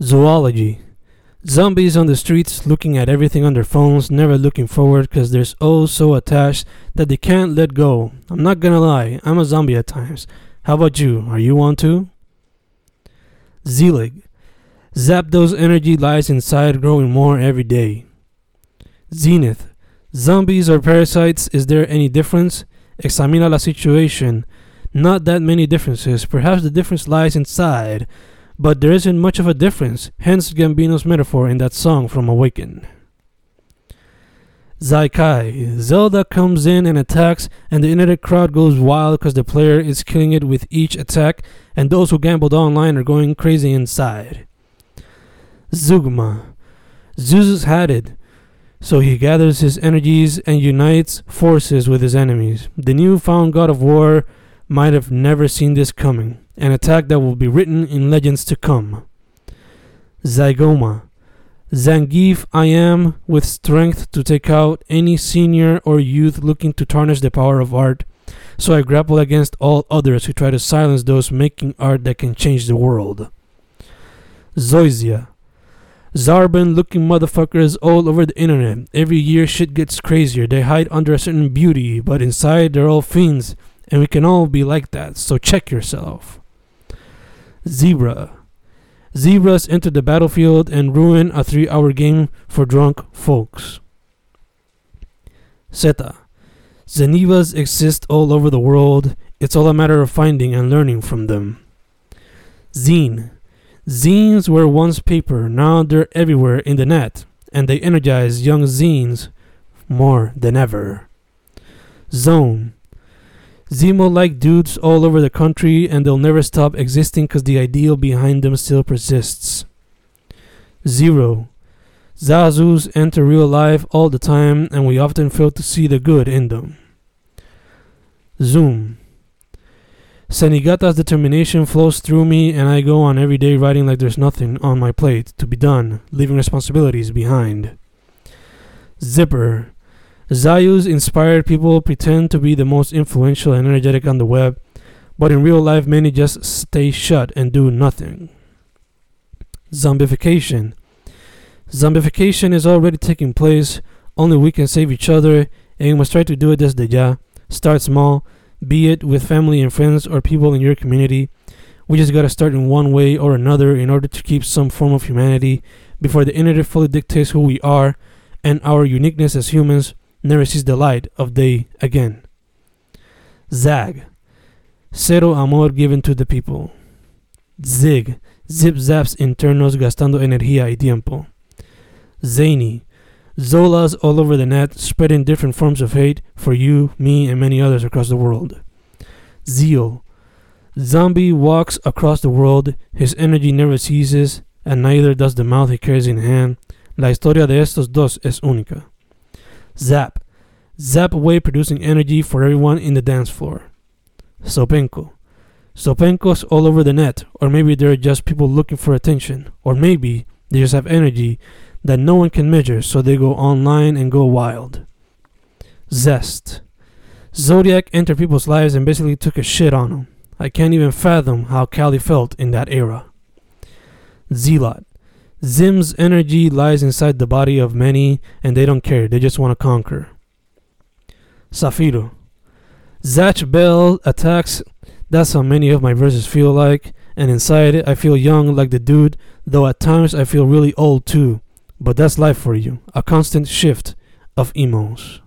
Zoology. Zombies on the streets looking at everything on their phones, never looking forward because they're oh so attached that they can't let go. I'm not gonna lie, I'm a zombie at times. How about you? Are you one too? Zelig. Zapdos energy lies inside, growing more every day. Zenith. Zombies or parasites, is there any difference? Examina la situation. Not that many differences. Perhaps the difference lies inside, but there isn't much of a difference. Hence Gambino's metaphor in that song from Awaken. Zaikai. Zelda comes in and attacks, and the internet crowd goes wild because the player is killing it with each attack, and those who gambled online are going crazy inside. Zugma. Zeus had it, so he gathers his energies and unites forces with his enemies. The newfound god of war might have never seen this coming, an attack that will be written in legends to come. Zygoma. Zangief I am with strength to take out any senior or youth looking to tarnish the power of art, so I grapple against all others who try to silence those making art that can change the world. Zoysia. Zarbon looking motherfuckers all over the internet. Every year shit gets crazier. They hide under a certain beauty, but inside they're all fiends, and we can all be like that, so check yourself. Zebra. Zebras enter the battlefield and ruin a three hour game for drunk folks. Zeta. Zenivas exist all over the world. It's all a matter of finding and learning from them. Zine. Zines were once paper, now they're everywhere in the net, and they energize young zines more than ever. Zone. Zemo like dudes all over the country, and they'll never stop existing because the ideal behind them still persists. Zero. Zazus enter real life all the time, and we often fail to see the good in them. Zoom. Zenigata's determination flows through me, and I go on every day writing like there's nothing on my plate to be done, leaving responsibilities behind. Zipper. Zayu's inspired people pretend to be the most influential and energetic on the web, but in real life, many just stay shut and do nothing. Zombification. Zombification is already taking place, only we can save each other, and we must try to do it desde ya. Start small be it with family and friends or people in your community. We just gotta start in one way or another in order to keep some form of humanity before the internet fully dictates who we are and our uniqueness as humans never sees the light of day again. Zag. Cero amor given to the people. Zig. Zip zaps internos gastando energía y tiempo. Zany. Zolas all over the net, spreading different forms of hate for you, me, and many others across the world. Zio. Zombie walks across the world, his energy never ceases, and neither does the mouth he carries in hand. La historia de estos dos es única. Zap. Zap away producing energy for everyone in the dance floor. Sopenko. Sopenkos all over the net, or maybe they're just people looking for attention, or maybe they just have energy that no one can measure, so they go online and go wild. Zest. Zodiac entered people's lives and basically took a shit on them. I can't even fathom how Cali felt in that era. Zealot. Zim's energy lies inside the body of many, and they don't care, they just want to conquer. Safiro. Zatch Bell attacks, that's how many of my verses feel like, and inside it, I feel young like the dude, though at times I feel really old too. But that's life for you, a constant shift of emos.